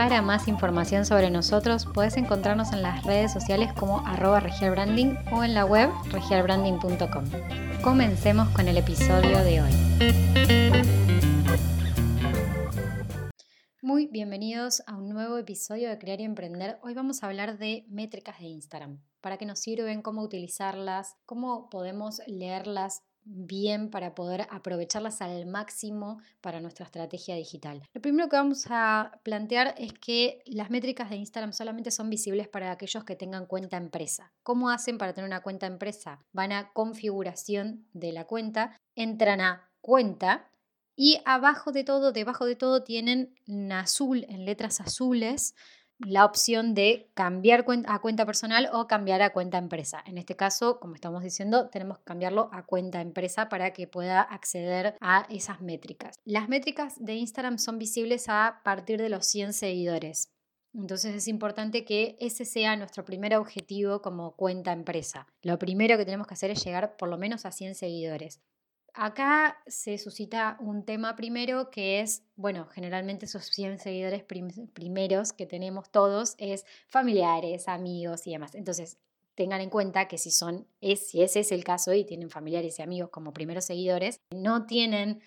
Para más información sobre nosotros puedes encontrarnos en las redes sociales como arroba regialbranding o en la web regialbranding.com. Comencemos con el episodio de hoy. Muy bienvenidos a un nuevo episodio de Crear y Emprender. Hoy vamos a hablar de métricas de Instagram. ¿Para qué nos sirven? ¿Cómo utilizarlas? ¿Cómo podemos leerlas bien para poder aprovecharlas al máximo para nuestra estrategia digital. Lo primero que vamos a plantear es que las métricas de Instagram solamente son visibles para aquellos que tengan cuenta empresa. ¿Cómo hacen para tener una cuenta empresa? Van a configuración de la cuenta, entran a cuenta y abajo de todo, debajo de todo tienen en azul, en letras azules, la opción de cambiar a cuenta personal o cambiar a cuenta empresa. En este caso, como estamos diciendo, tenemos que cambiarlo a cuenta empresa para que pueda acceder a esas métricas. Las métricas de Instagram son visibles a partir de los 100 seguidores. Entonces es importante que ese sea nuestro primer objetivo como cuenta empresa. Lo primero que tenemos que hacer es llegar por lo menos a 100 seguidores. Acá se suscita un tema primero que es, bueno, generalmente esos 100 seguidores primeros que tenemos todos es familiares, amigos y demás. Entonces, tengan en cuenta que si son, si ese es el caso y tienen familiares y amigos como primeros seguidores, no tienen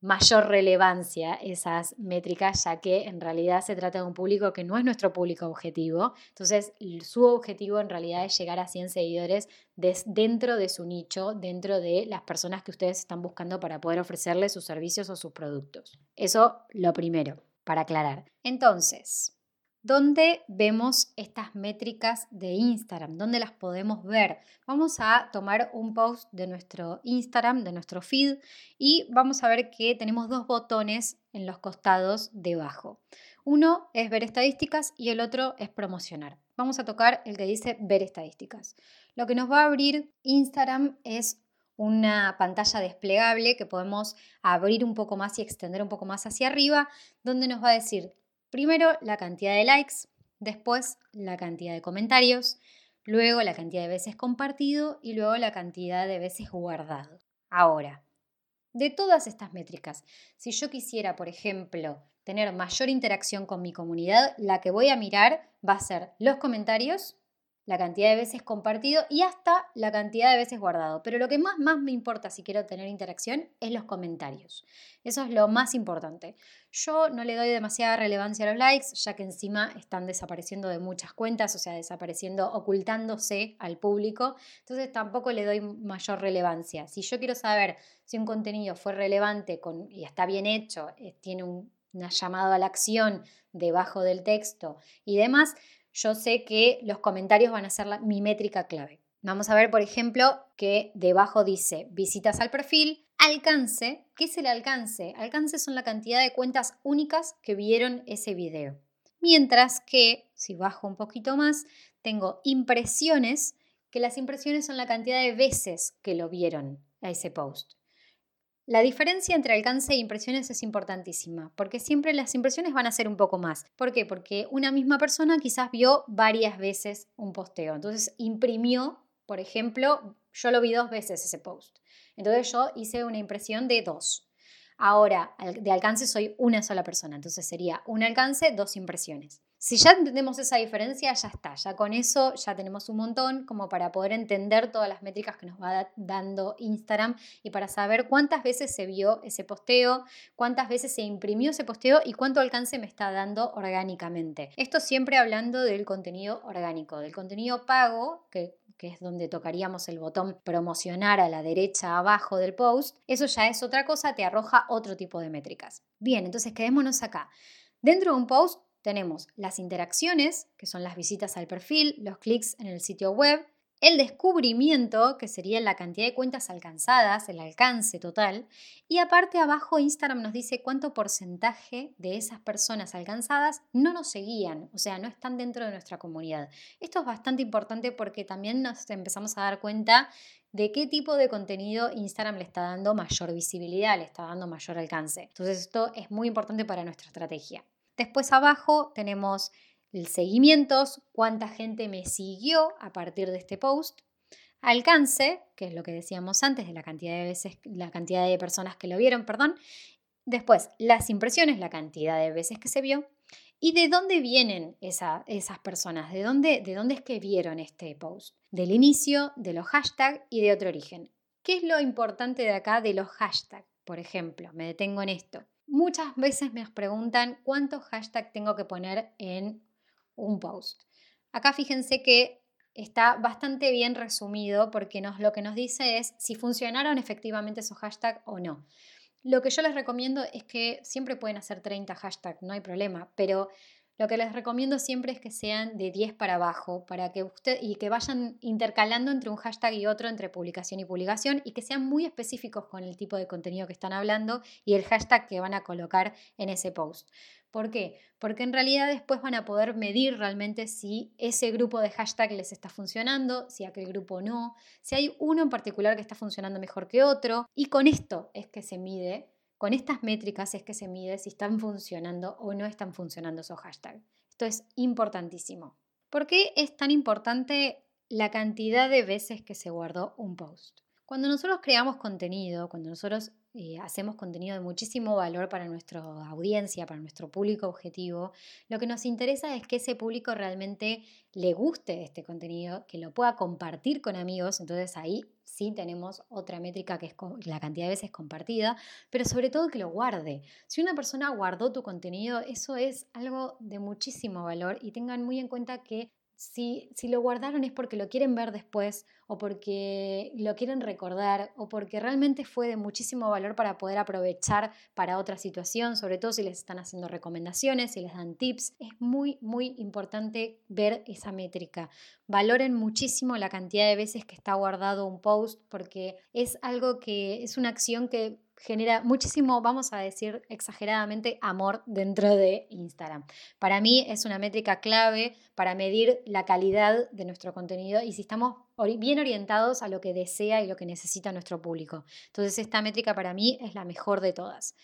mayor relevancia esas métricas, ya que en realidad se trata de un público que no es nuestro público objetivo. Entonces, su objetivo en realidad es llegar a 100 seguidores dentro de su nicho, dentro de las personas que ustedes están buscando para poder ofrecerles sus servicios o sus productos. Eso lo primero, para aclarar. Entonces, ¿Dónde vemos estas métricas de Instagram? ¿Dónde las podemos ver? Vamos a tomar un post de nuestro Instagram, de nuestro feed, y vamos a ver que tenemos dos botones en los costados debajo. Uno es ver estadísticas y el otro es promocionar. Vamos a tocar el que dice ver estadísticas. Lo que nos va a abrir Instagram es una pantalla desplegable que podemos abrir un poco más y extender un poco más hacia arriba, donde nos va a decir Primero la cantidad de likes, después la cantidad de comentarios, luego la cantidad de veces compartido y luego la cantidad de veces guardado. Ahora, de todas estas métricas, si yo quisiera, por ejemplo, tener mayor interacción con mi comunidad, la que voy a mirar va a ser los comentarios la cantidad de veces compartido y hasta la cantidad de veces guardado. Pero lo que más, más me importa si quiero tener interacción es los comentarios. Eso es lo más importante. Yo no le doy demasiada relevancia a los likes, ya que encima están desapareciendo de muchas cuentas, o sea, desapareciendo, ocultándose al público. Entonces tampoco le doy mayor relevancia. Si yo quiero saber si un contenido fue relevante con, y está bien hecho, eh, tiene un, una llamado a la acción debajo del texto y demás, yo sé que los comentarios van a ser mi métrica clave. Vamos a ver, por ejemplo, que debajo dice visitas al perfil, alcance. ¿Qué es el alcance? Alcance son la cantidad de cuentas únicas que vieron ese video. Mientras que, si bajo un poquito más, tengo impresiones, que las impresiones son la cantidad de veces que lo vieron a ese post. La diferencia entre alcance e impresiones es importantísima, porque siempre las impresiones van a ser un poco más. ¿Por qué? Porque una misma persona quizás vio varias veces un posteo. Entonces imprimió, por ejemplo, yo lo vi dos veces ese post. Entonces yo hice una impresión de dos. Ahora, de alcance soy una sola persona, entonces sería un alcance, dos impresiones. Si ya entendemos esa diferencia, ya está, ya con eso ya tenemos un montón como para poder entender todas las métricas que nos va dando Instagram y para saber cuántas veces se vio ese posteo, cuántas veces se imprimió ese posteo y cuánto alcance me está dando orgánicamente. Esto siempre hablando del contenido orgánico, del contenido pago, que que es donde tocaríamos el botón promocionar a la derecha abajo del post, eso ya es otra cosa, te arroja otro tipo de métricas. Bien, entonces quedémonos acá. Dentro de un post tenemos las interacciones, que son las visitas al perfil, los clics en el sitio web, el descubrimiento, que sería la cantidad de cuentas alcanzadas, el alcance total, y aparte abajo Instagram nos dice cuánto porcentaje de esas personas alcanzadas no nos seguían, o sea, no están dentro de nuestra comunidad. Esto es bastante importante porque también nos empezamos a dar cuenta de qué tipo de contenido Instagram le está dando mayor visibilidad, le está dando mayor alcance. Entonces esto es muy importante para nuestra estrategia. Después abajo tenemos el seguimientos, cuánta gente me siguió a partir de este post, alcance, que es lo que decíamos antes de la cantidad de veces, la cantidad de personas que lo vieron, perdón, después las impresiones, la cantidad de veces que se vio y de dónde vienen esas personas, ¿De dónde, de dónde es que vieron este post, del inicio, de los hashtags y de otro origen. ¿Qué es lo importante de acá de los hashtags? Por ejemplo, me detengo en esto. Muchas veces me preguntan cuántos hashtags tengo que poner en un post. Acá fíjense que está bastante bien resumido porque lo que nos dice es si funcionaron efectivamente esos hashtags o no. Lo que yo les recomiendo es que siempre pueden hacer 30 hashtags, no hay problema, pero lo que les recomiendo siempre es que sean de 10 para abajo para que usted y que vayan intercalando entre un hashtag y otro entre publicación y publicación y que sean muy específicos con el tipo de contenido que están hablando y el hashtag que van a colocar en ese post. ¿Por qué? Porque en realidad después van a poder medir realmente si ese grupo de hashtag les está funcionando, si aquel grupo no, si hay uno en particular que está funcionando mejor que otro. Y con esto es que se mide, con estas métricas es que se mide si están funcionando o no están funcionando esos hashtags. Esto es importantísimo. ¿Por qué es tan importante la cantidad de veces que se guardó un post? Cuando nosotros creamos contenido, cuando nosotros eh, hacemos contenido de muchísimo valor para nuestra audiencia, para nuestro público objetivo, lo que nos interesa es que ese público realmente le guste este contenido, que lo pueda compartir con amigos, entonces ahí sí tenemos otra métrica que es la cantidad de veces compartida, pero sobre todo que lo guarde. Si una persona guardó tu contenido, eso es algo de muchísimo valor y tengan muy en cuenta que si, si, lo guardaron es porque lo quieren ver después o porque lo quieren recordar o porque realmente fue de muchísimo valor para poder aprovechar para otra situación, sobre todo si les están haciendo recomendaciones, si les dan tips. Es muy, muy importante ver esa métrica. Valoren muchísimo la cantidad de veces que está guardado un post porque es algo que es una acción que genera muchísimo, vamos a decir exageradamente, amor dentro de Instagram. Para mí es una métrica clave para medir la calidad de nuestro contenido y si estamos bien orientados a lo que desea y lo que necesita nuestro público. Entonces esta métrica para mí es la mejor de todas.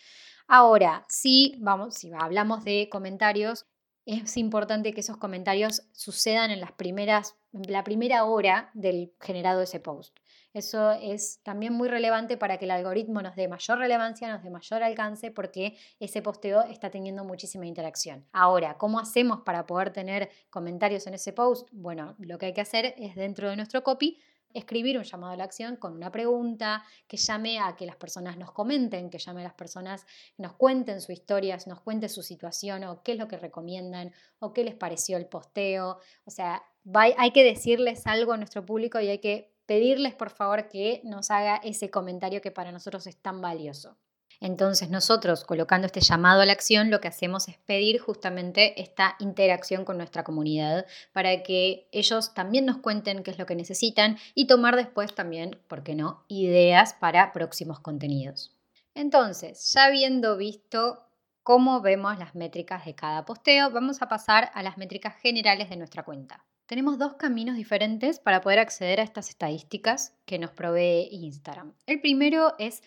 Ahora, si, vamos, si hablamos de comentarios, es importante que esos comentarios sucedan en las primeras, la primera hora del generado ese post. Eso es también muy relevante para que el algoritmo nos dé mayor relevancia, nos dé mayor alcance, porque ese posteo está teniendo muchísima interacción. Ahora, ¿cómo hacemos para poder tener comentarios en ese post? Bueno, lo que hay que hacer es dentro de nuestro copy escribir un llamado a la acción con una pregunta que llame a que las personas nos comenten, que llame a las personas, nos cuenten su historia, nos cuenten su situación o qué es lo que recomiendan o qué les pareció el posteo. O sea, hay que decirles algo a nuestro público y hay que pedirles por favor que nos haga ese comentario que para nosotros es tan valioso. Entonces nosotros, colocando este llamado a la acción, lo que hacemos es pedir justamente esta interacción con nuestra comunidad para que ellos también nos cuenten qué es lo que necesitan y tomar después también, ¿por qué no?, ideas para próximos contenidos. Entonces, ya habiendo visto cómo vemos las métricas de cada posteo, vamos a pasar a las métricas generales de nuestra cuenta. Tenemos dos caminos diferentes para poder acceder a estas estadísticas que nos provee Instagram. El primero es,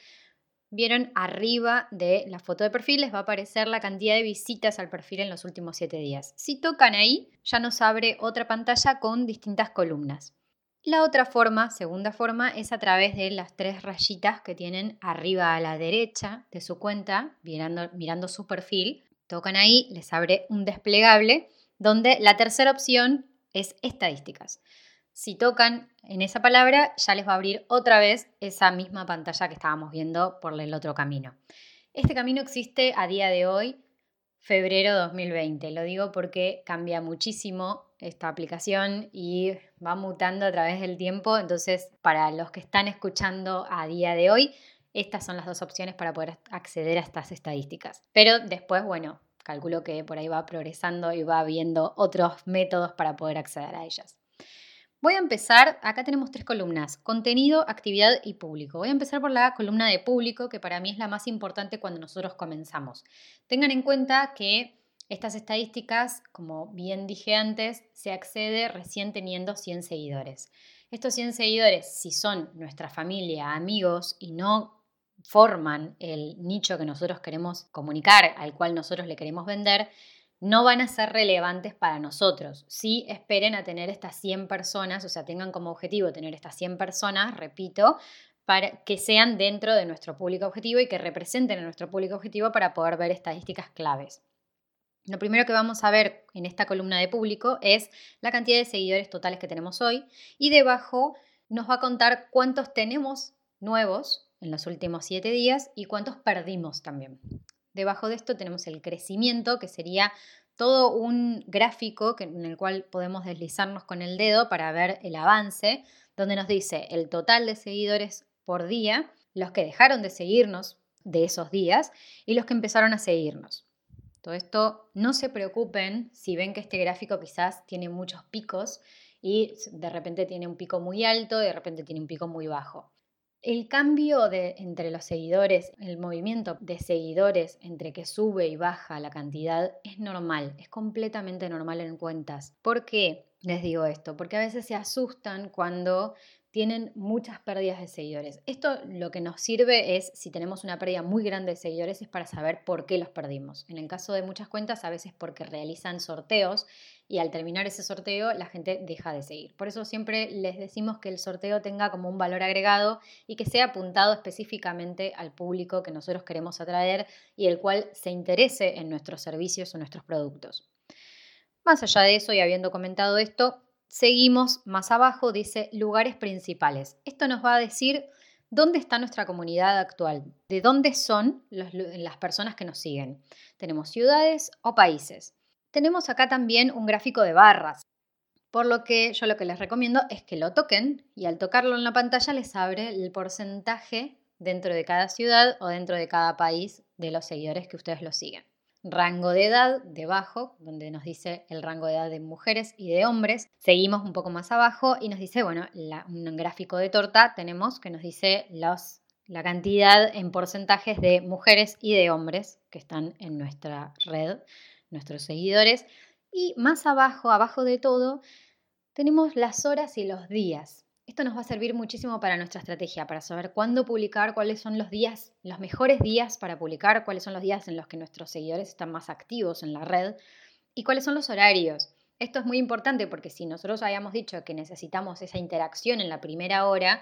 vieron arriba de la foto de perfil, les va a aparecer la cantidad de visitas al perfil en los últimos 7 días. Si tocan ahí, ya nos abre otra pantalla con distintas columnas. La otra forma, segunda forma, es a través de las tres rayitas que tienen arriba a la derecha de su cuenta, mirando, mirando su perfil. Tocan ahí, les abre un desplegable donde la tercera opción es estadísticas. Si tocan en esa palabra, ya les va a abrir otra vez esa misma pantalla que estábamos viendo por el otro camino. Este camino existe a día de hoy, febrero 2020. Lo digo porque cambia muchísimo esta aplicación y va mutando a través del tiempo. Entonces, para los que están escuchando a día de hoy, estas son las dos opciones para poder acceder a estas estadísticas. Pero después, bueno, calculo que por ahí va progresando y va viendo otros métodos para poder acceder a ellas. Voy a empezar, acá tenemos tres columnas, contenido, actividad y público. Voy a empezar por la columna de público, que para mí es la más importante cuando nosotros comenzamos. Tengan en cuenta que estas estadísticas, como bien dije antes, se accede recién teniendo 100 seguidores. Estos 100 seguidores, si son nuestra familia, amigos y no forman el nicho que nosotros queremos comunicar, al cual nosotros le queremos vender, no van a ser relevantes para nosotros. Si esperen a tener estas 100 personas, o sea, tengan como objetivo tener estas 100 personas, repito, para que sean dentro de nuestro público objetivo y que representen a nuestro público objetivo para poder ver estadísticas claves. Lo primero que vamos a ver en esta columna de público es la cantidad de seguidores totales que tenemos hoy y debajo nos va a contar cuántos tenemos nuevos en los últimos 7 días y cuántos perdimos también. Debajo de esto tenemos el crecimiento, que sería todo un gráfico en el cual podemos deslizarnos con el dedo para ver el avance, donde nos dice el total de seguidores por día, los que dejaron de seguirnos de esos días y los que empezaron a seguirnos. Todo esto, no se preocupen si ven que este gráfico quizás tiene muchos picos y de repente tiene un pico muy alto y de repente tiene un pico muy bajo. El cambio de, entre los seguidores, el movimiento de seguidores entre que sube y baja la cantidad es normal, es completamente normal en cuentas. ¿Por qué les digo esto? Porque a veces se asustan cuando tienen muchas pérdidas de seguidores. Esto lo que nos sirve es, si tenemos una pérdida muy grande de seguidores, es para saber por qué los perdimos. En el caso de muchas cuentas, a veces porque realizan sorteos y al terminar ese sorteo la gente deja de seguir. Por eso siempre les decimos que el sorteo tenga como un valor agregado y que sea apuntado específicamente al público que nosotros queremos atraer y el cual se interese en nuestros servicios o nuestros productos. Más allá de eso y habiendo comentado esto, Seguimos más abajo, dice lugares principales. Esto nos va a decir dónde está nuestra comunidad actual, de dónde son las personas que nos siguen. Tenemos ciudades o países. Tenemos acá también un gráfico de barras, por lo que yo lo que les recomiendo es que lo toquen y al tocarlo en la pantalla les abre el porcentaje dentro de cada ciudad o dentro de cada país de los seguidores que ustedes lo siguen rango de edad debajo, donde nos dice el rango de edad de mujeres y de hombres. Seguimos un poco más abajo y nos dice, bueno, un gráfico de torta tenemos que nos dice los, la cantidad en porcentajes de mujeres y de hombres que están en nuestra red, nuestros seguidores. Y más abajo, abajo de todo, tenemos las horas y los días. Esto nos va a servir muchísimo para nuestra estrategia, para saber cuándo publicar, cuáles son los días, los mejores días para publicar, cuáles son los días en los que nuestros seguidores están más activos en la red y cuáles son los horarios. Esto es muy importante porque si nosotros habíamos dicho que necesitamos esa interacción en la primera hora,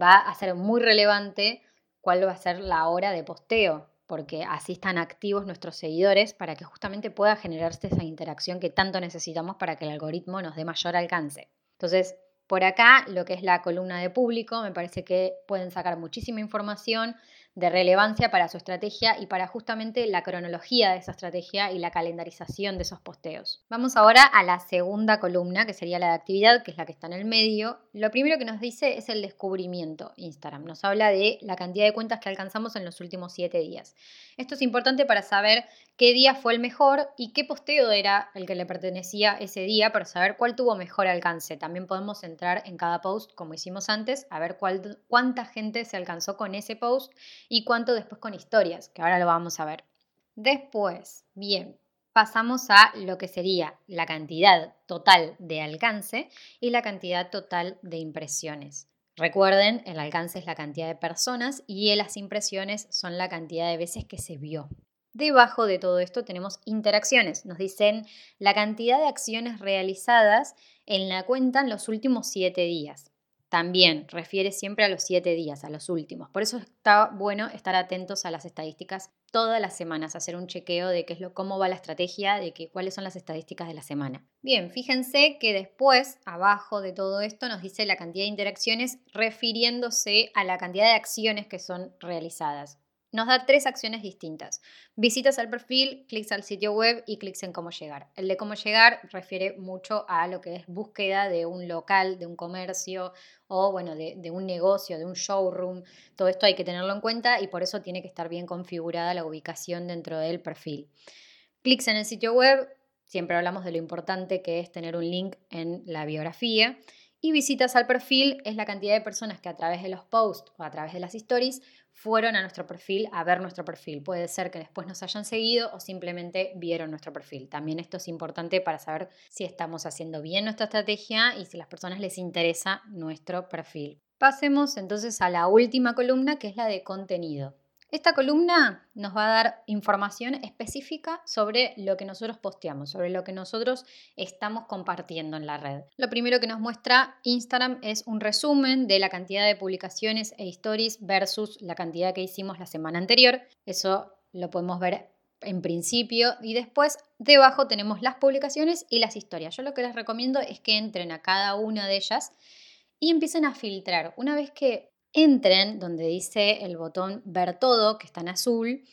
va a ser muy relevante cuál va a ser la hora de posteo, porque así están activos nuestros seguidores para que justamente pueda generarse esa interacción que tanto necesitamos para que el algoritmo nos dé mayor alcance. Entonces, por acá, lo que es la columna de público, me parece que pueden sacar muchísima información de relevancia para su estrategia y para justamente la cronología de esa estrategia y la calendarización de esos posteos. Vamos ahora a la segunda columna, que sería la de actividad, que es la que está en el medio. Lo primero que nos dice es el descubrimiento Instagram. Nos habla de la cantidad de cuentas que alcanzamos en los últimos siete días. Esto es importante para saber qué día fue el mejor y qué posteo era el que le pertenecía ese día para saber cuál tuvo mejor alcance. También podemos entrar en cada post, como hicimos antes, a ver cuánta gente se alcanzó con ese post y cuánto después con historias, que ahora lo vamos a ver. Después, bien, pasamos a lo que sería la cantidad total de alcance y la cantidad total de impresiones. Recuerden, el alcance es la cantidad de personas y las impresiones son la cantidad de veces que se vio. Debajo de todo esto tenemos interacciones. Nos dicen la cantidad de acciones realizadas en la cuenta en los últimos siete días. También refiere siempre a los siete días, a los últimos. Por eso está bueno estar atentos a las estadísticas todas las semanas, hacer un chequeo de qué es lo, cómo va la estrategia, de que, cuáles son las estadísticas de la semana. Bien, fíjense que después, abajo de todo esto, nos dice la cantidad de interacciones refiriéndose a la cantidad de acciones que son realizadas nos da tres acciones distintas. Visitas al perfil, clics al sitio web y clics en cómo llegar. El de cómo llegar refiere mucho a lo que es búsqueda de un local, de un comercio o bueno, de, de, un negocio, de un showroom. Todo esto hay que tenerlo en cuenta y por eso tiene que estar bien configurada la ubicación dentro del perfil. Clics en el sitio web, siempre hablamos de lo importante que es tener un link en la biografía Y visitas al perfil es la cantidad de personas que a través de los posts o a través de las stories fueron a nuestro perfil a ver nuestro perfil. Puede ser que después nos hayan seguido o simplemente vieron nuestro perfil. También esto es importante para saber si estamos haciendo bien nuestra estrategia y si a las personas les interesa nuestro perfil. Pasemos entonces a la última columna que es la de contenido. Esta columna nos va a dar información específica sobre lo que nosotros posteamos, sobre lo que nosotros estamos compartiendo en la red. Lo primero que nos muestra Instagram es un resumen de la cantidad de publicaciones e stories versus la cantidad que hicimos la semana anterior. Eso lo podemos ver en principio y después debajo tenemos las publicaciones y las historias. Yo lo que les recomiendo es que entren a cada una de ellas y empiecen a filtrar. Una vez que entren donde dice el botón ver todo, que está en azul,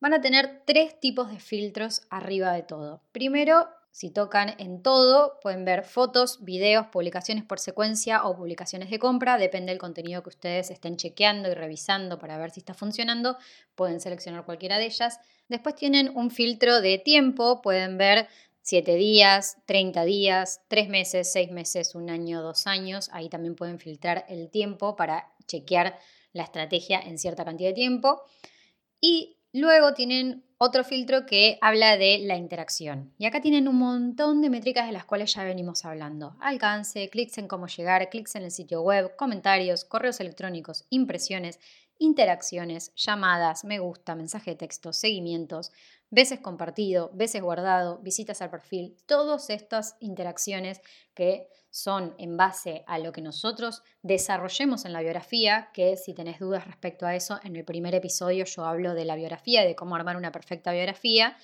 van a tener tres tipos de filtros arriba de todo. Primero, si tocan en todo, pueden ver fotos, videos, publicaciones por secuencia o publicaciones de compra, depende del contenido que ustedes estén chequeando y revisando para ver si está funcionando, pueden seleccionar cualquiera de ellas. Después tienen un filtro de tiempo, pueden ver 7 días, 30 días, 3 meses, 6 meses, un año, dos años. Ahí también pueden filtrar el tiempo para chequear la estrategia en cierta cantidad de tiempo. Y luego tienen otro filtro que habla de la interacción. Y acá tienen un montón de métricas de las cuales ya venimos hablando. Alcance, clics en cómo llegar, clics en el sitio web, comentarios, correos electrónicos, impresiones, interacciones, llamadas, me gusta, mensaje de texto, seguimientos, veces compartido, veces guardado, visitas al perfil, todas estas interacciones que son en base a lo que nosotros desarrollemos en la biografía, que si tenés dudas respecto a eso, en el primer episodio yo hablo de la biografía de cómo armar una perfecta biografía,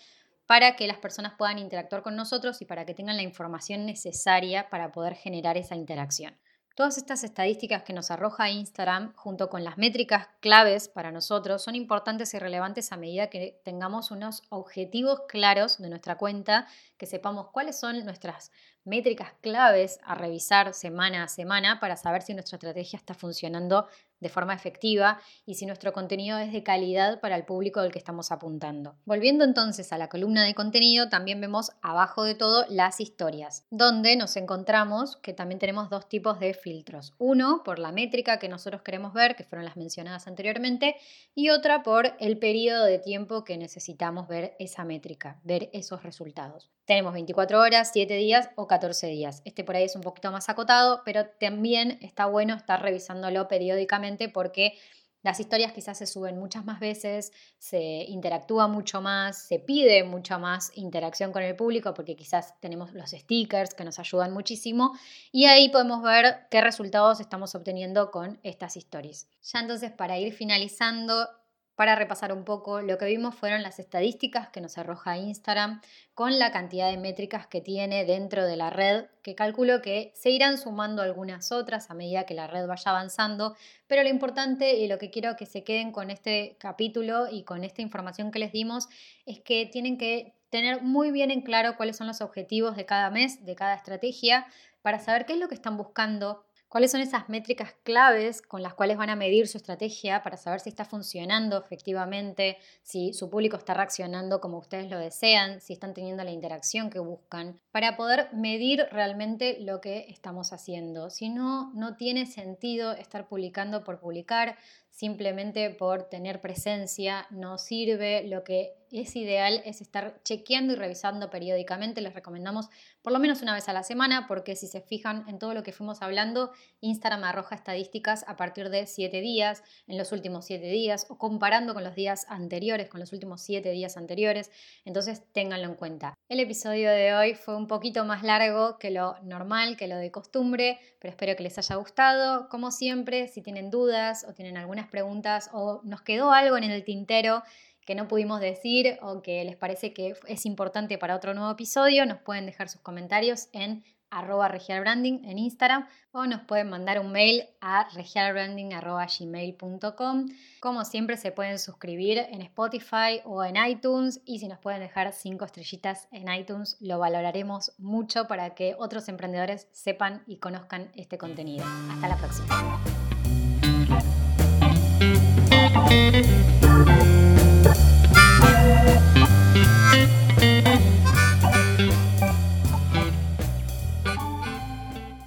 para que las personas puedan interactuar con nosotros y para que tengan la información necesaria para poder generar esa interacción. Todas estas estadísticas que nos arroja Instagram, junto con las métricas claves para nosotros, son importantes y relevantes a medida que tengamos unos objetivos claros de nuestra cuenta, que sepamos cuáles son nuestras métricas claves a revisar semana a semana para saber si nuestra estrategia está funcionando de forma efectiva y si nuestro contenido es de calidad para el público del que estamos apuntando. Volviendo entonces a la columna de contenido, también vemos abajo de todo las historias, donde nos encontramos que también tenemos dos tipos de filtros. Uno por la métrica que nosotros queremos ver, que fueron las mencionadas anteriormente, y otra por el periodo de tiempo que necesitamos ver esa métrica, ver esos resultados. Tenemos 24 horas, 7 días o 14 días. Este por ahí es un poquito más acotado, pero también está bueno estar revisándolo periódicamente porque las historias quizás se suben muchas más veces, se interactúa mucho más, se pide mucha más interacción con el público porque quizás tenemos los stickers que nos ayudan muchísimo y ahí podemos ver qué resultados estamos obteniendo con estas stories. Ya entonces para ir finalizando, para repasar un poco, lo que vimos fueron las estadísticas que nos arroja Instagram con la cantidad de métricas que tiene dentro de la red, que calculo que se irán sumando algunas otras a medida que la red vaya avanzando, pero lo importante y lo que quiero que se queden con este capítulo y con esta información que les dimos es que tienen que tener muy bien en claro cuáles son los objetivos de cada mes, de cada estrategia, para saber qué es lo que están buscando cuáles son esas métricas claves con las cuales van a medir su estrategia para saber si está funcionando efectivamente, si su público está reaccionando como ustedes lo desean, si están teniendo la interacción que buscan, para poder medir realmente lo que estamos haciendo. Si no, no tiene sentido estar publicando por publicar, simplemente por tener presencia, no sirve. Lo que es ideal es estar chequeando y revisando periódicamente. Les recomendamos por lo menos una vez a la semana, porque si se fijan en todo lo que fuimos hablando, Instagram arroja estadísticas a partir de 7 días, en los últimos 7 días, o comparando con los días anteriores, con los últimos 7 días anteriores. Entonces, ténganlo en cuenta. El episodio de hoy fue un poquito más largo que lo normal, que lo de costumbre, pero espero que les haya gustado. Como siempre, si tienen dudas o tienen algunas preguntas o nos quedó algo en el tintero, que no pudimos decir o que les parece que es importante para otro nuevo episodio, nos pueden dejar sus comentarios en arroba regialbranding en Instagram o nos pueden mandar un mail a regialbranding.gmail.com. Como siempre se pueden suscribir en Spotify o en iTunes y si nos pueden dejar cinco estrellitas en iTunes lo valoraremos mucho para que otros emprendedores sepan y conozcan este contenido. Hasta la próxima.